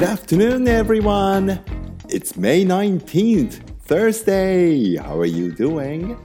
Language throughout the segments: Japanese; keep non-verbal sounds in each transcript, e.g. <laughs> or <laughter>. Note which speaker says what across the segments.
Speaker 1: Good afternoon, everyone. It's May 19th, Thursday. How are you doing?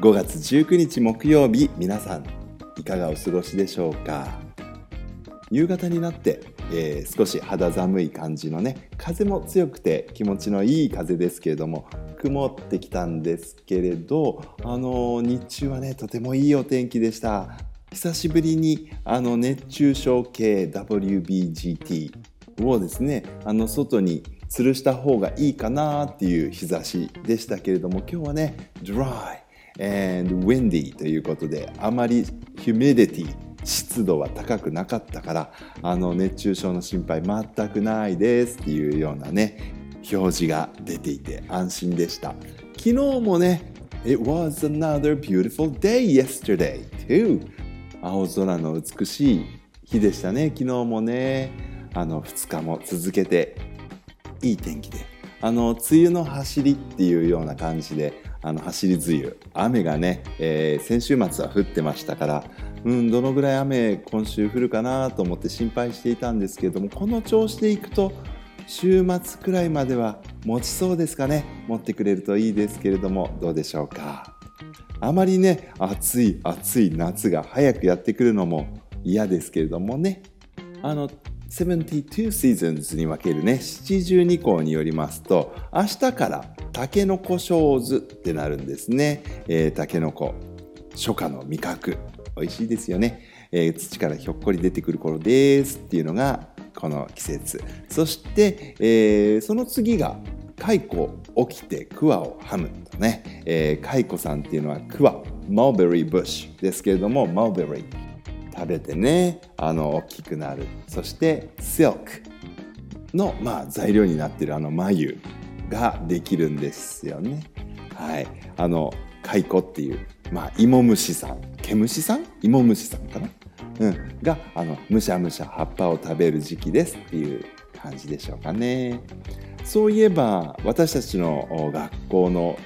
Speaker 1: 5月19日木曜日、皆さん、いかがお過ごしでしょうか？夕方になって、えー、少し肌寒い感じのね、風も強くて気持ちのいい風ですけれども、曇ってきたんですけれど、あのー、日中はね、とてもいいお天気でした。久しぶりにあの熱中症系 WBGT をですねあの外に吊るした方がいいかなっていう日差しでしたけれども今日はね dry and windy ということであまり humidity 湿度は高くなかったからあの熱中症の心配全くないですっていうようなね表示が出ていて安心でした。昨日もね It was another beautiful day yesterday too 青空の美しい日でしたね昨日もね。あの2日も続けていい天気で。あの梅雨の走りっていうような感じであの走り梅雨。雨がね、えー、先週末は降ってましたからうんどのぐらい雨今週降るかなと思って心配していたんですけれどもこの調子でいくと週末くらいまでは持ちそうですかね？持ってくれるといいですけれどもどうでしょうか？あまりね暑い暑い夏が早くやってくるのも嫌ですけれどもね。あの72 seasons に分けるね七十二項によりますと明日からタケノコショーズってなるんですね、えー、タケノコ。初夏の味覚。美味しいですよね、えー、土からひょっこり出てくる頃ですっていうのがこの季節。そして、えー、その次が蚕起きて桑をはむとね、えー、蚕さんっていうのは桑。マルベリーブッシュですけれどもマルベリー食べてねあの大きくなる。そしてシルクの、まあ、材料になってるあの眉ができるんですよね。はい。あの蚕っていうまあ芋虫さん。毛虫さん？芋虫さんかな？うん、があのむしゃむしゃ葉っぱを食べる時期ですっていう感じでしょうかね。そういえば私たちの学校の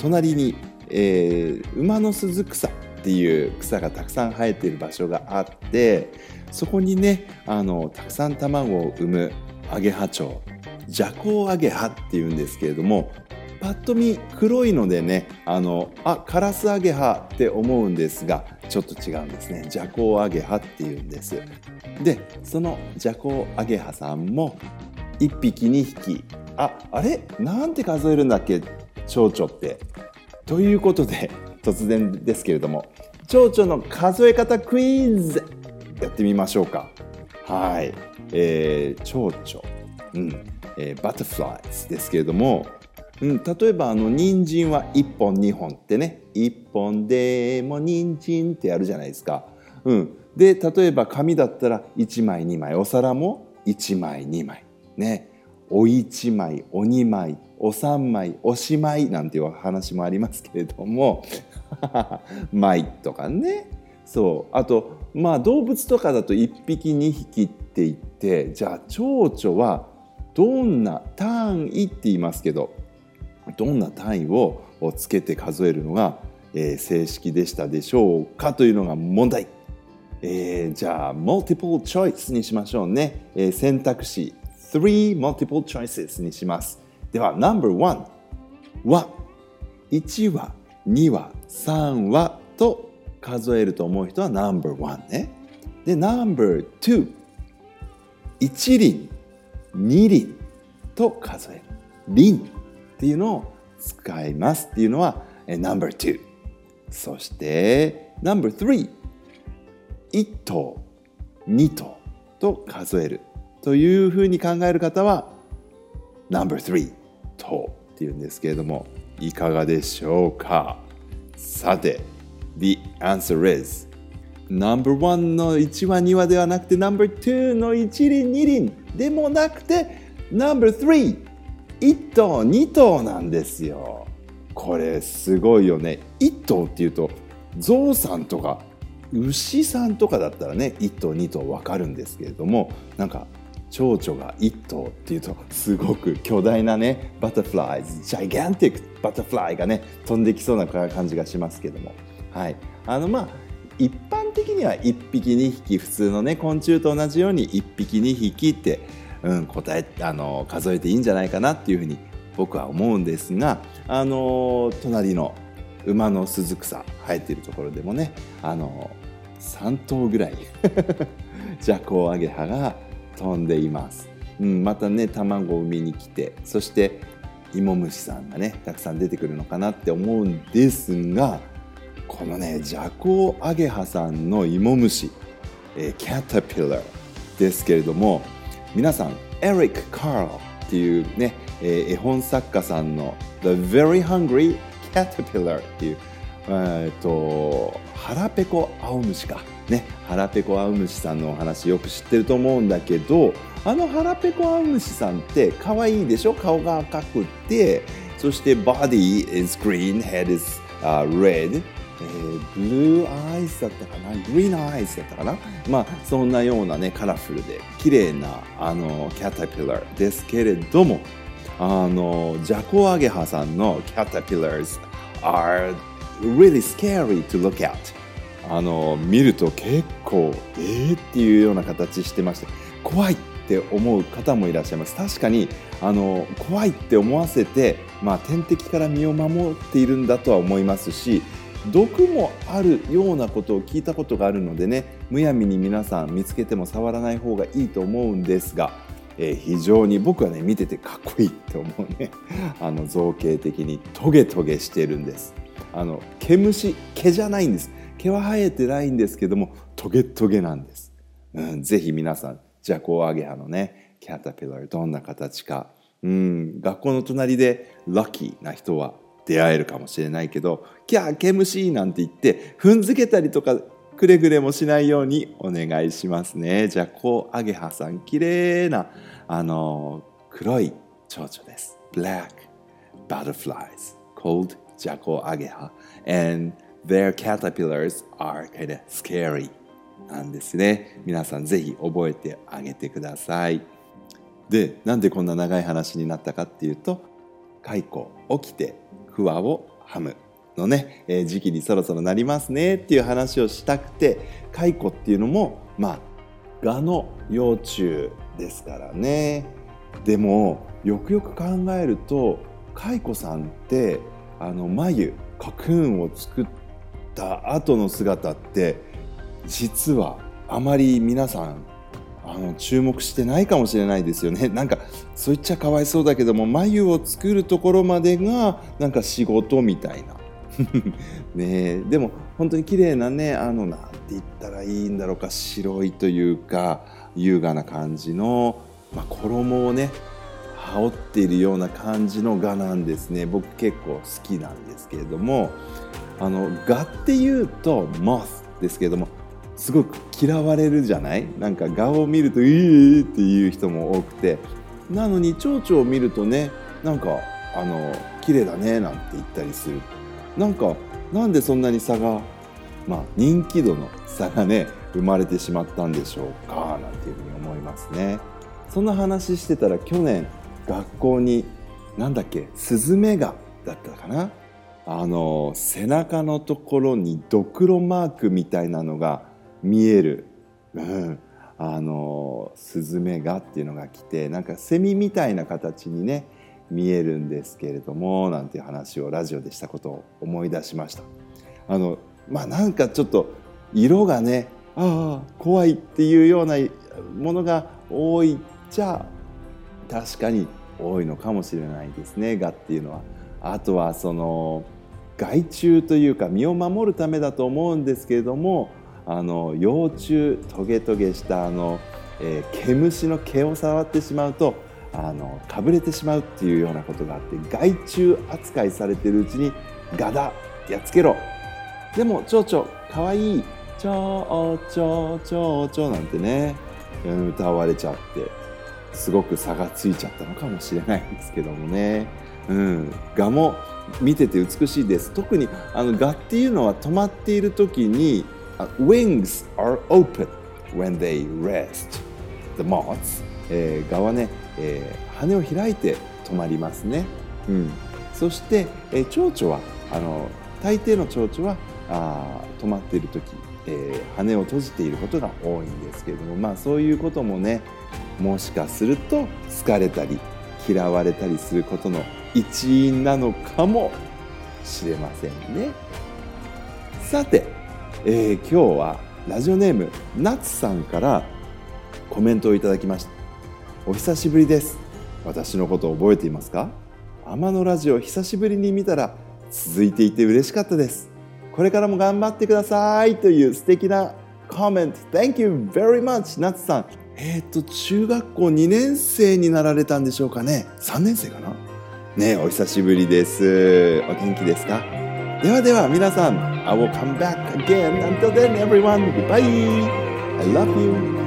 Speaker 1: 隣に、えー、馬の鈴草っていう草がたくさん生えている場所があってそこにねあのたくさん卵を産むアゲハチョウジャコウアゲハっていうんですけれどもパッと見黒いのでねあのあカラスアゲハって思うんですがちょっと違うんですね。ジャコウアゲハっていうんです。でそのジャコウアゲハさんも1匹2匹ああれ？なんて数えるんだっけ？蝶々って。ということで突然ですけれども蝶々の数え方クイズやってみましょうか。はい、えー、蝶々、うん。えー、バタフライズですけれども、うん、例えばあの人参は1本2本ってね。1本でも人参ってやるじゃないですか、うん、で例えば紙だったら1枚2枚お皿も1枚2枚。ね。お一枚お二枚お三枚おしまいなんていう話もありますけれども <laughs> 枚とかね。そう。あとまあ動物とかだと1匹2匹って言ってじゃあ蝶々はどんな単位って言いますけどどんな単位をつけて数えるのが、え、正式でしたでしょうかというのが問題。えー、じゃあ multiple choice にしましょうね、えー、選択肢3 multiple choices にします。では、No.1 は1は2は3はと数えると思う人は No.1 ね。で、No.2 一輪二輪と数える。輪っていうのを使いますっていうのは No.2 そして No.3 1頭2頭と数えるというふうに考える方は No.3 とっていうんですけれどもいかがでしょうか？さて The answer is No.1 の1話2話ではなくて No.2 の1輪2輪でもなくて No.3 1頭2頭なんですよ。これすごいよね。1頭っていうとゾウさんとか牛さんとかだったらね1頭2頭分かるんですけれどもなんか蝶々が1頭っていうとすごく巨大なねバタフライズジャイガンティックバタフライがね飛んできそうな感じがしますけども。はい。あのまあ一般的には1匹2匹普通のね昆虫と同じように1匹2匹ってうん、答えあの数えていいんじゃないかなっていうふうに僕は思うんですが、あの隣の馬の鈴草生えてるところでもね、あの3頭ぐらいジャコウアゲハが飛んでいます、うん、またね卵を産みに来てそして芋虫さんがねたくさん出てくるのかなって思うんですがこのねジャコウアゲハさんの芋虫、えー、キャタピラーですけれども皆さんエリック・カールっていうね、えー、絵本作家さんの The Very Hungry Caterpillar っていうえっと腹ペコアオムシか。ね腹ペコアオムシさんのお話よく知ってると思うんだけどあの腹ペコアオムシさんって可愛いでしょ？顔が赤くてそして body is green head is、uh, red えー、ブルーアイスだったかな？グリーンアイスだったかな？まあそんなようなねカラフルで綺麗なあのキャタピラーですけれどもあのジャコアゲハさんのキャタピラーズ are really scary to look at あの見ると結構えーっていうような形してまして怖いって思う方もいらっしゃいます。確かにあの怖いって思わせて、まあ、天敵から身を守っているんだとは思いますし毒もあるようなことを聞いたことがあるのでねむやみに皆さん見つけても触らない方がいいと思うんですが、えー、非常に僕はね見ててかっこいいって思うね。<laughs> あの造形的にトゲトゲしてるんです。あの毛虫毛じゃないんです。毛は生えてないんですけどもトゲトゲなんです、うん、ぜひ皆さんジャコウアゲハのねキャタピラーどんな形か、うん、学校の隣でラッキーな人は出会えるかもしれないけど「キャー毛虫」なんて言って踏んづけたりとかくれぐれもしないようにお願いしますね。ジャコウアゲハさん綺麗なあの黒い蝶々です。Black butterflies called Jaco Ageha and their caterpillars are kind of scary なんですね。皆さんぜひ覚えてあげてください。でなんでこんな長い話になったかっていうと蚕起きてクワをはむのね、えー、時期にそろそろなりますねっていう話をしたくて蚕っていうのもまあ蛾の幼虫ですからね。でもよくよく考えると蚕さんってあの眉コクーンを作った後の姿って実はあまり皆さんあの注目してないかもしれないですよね。<laughs> なんかそう言っちゃかわいそうだけども眉を作るところまでがなんか仕事みたいな。<laughs> ねでも本当に綺麗なねあのなんて言ったらいいんだろうか白いというか優雅な感じの、まあ、衣をね羽織っているような感じの蛾なんですね。僕結構好きなんですけれども。あの蛾っていうとモスですけれどもすごく嫌われるじゃない？なんか蛾を見ると「いい!」っていう人も多くて。なのに蝶々を見るとねなんかあの綺麗だねなんて言ったりする。なんかなんでそんなに差がまあ人気度の差がね生まれてしまったんでしょうか？なんていうふうに思いますね。そんな話してたら去年学校になんだっけスズメガだったかな？あの背中のところにドクロマークみたいなのが見える、うん、あのスズメガっていうのが来てなんかセミみたいな形にね見えるんですけれどもなんていう話をラジオでしたことを思い出しました。あのまあなんかちょっと色がねああ怖いっていうようなものが多いじゃ確かに多いのかもしれないですね蛾っていうのは。あとはその害虫というか身を守るためだと思うんですけれどもあの幼虫トゲトゲしたあの、えー、毛虫の毛を触ってしまうとあのかぶれてしまうっていうようなことがあって害虫扱いされてるうちに「ガだやっつけろ」でも蝶々かわいい「蝶々蝶々」なんてね歌われちゃってすごく差がついちゃったのかもしれないんですけどもね。うん、蛾も見てて美しいです。特にあの蛾っていうのは止まっている時に Wings are open when they rest the moths、えー、はね、えー、羽を開いて止まりますね、うん、そして、えー、蝶々はあの大抵の蝶々はあ止まっている時えー、羽を閉じていることが多いんですけれどもまあそういうこともねもしかすると疲れたり嫌われたりすることの一因なのかもしれませんね。さて、えー、今日はラジオネームなつさんからコメントをいただきました。お久しぶりです。私のこと覚えていますか？天野ラジオ久しぶりに見たら続いていて嬉しかったです。これからも頑張ってください。という素敵なコメント。Thank you very much なつさん。えっ、ー、と中学校2年生になられたんでしょうかね。3年生かな？ねお久しぶりですお元気ですかではでは皆さん I will come back again until then everyone goodbye I love you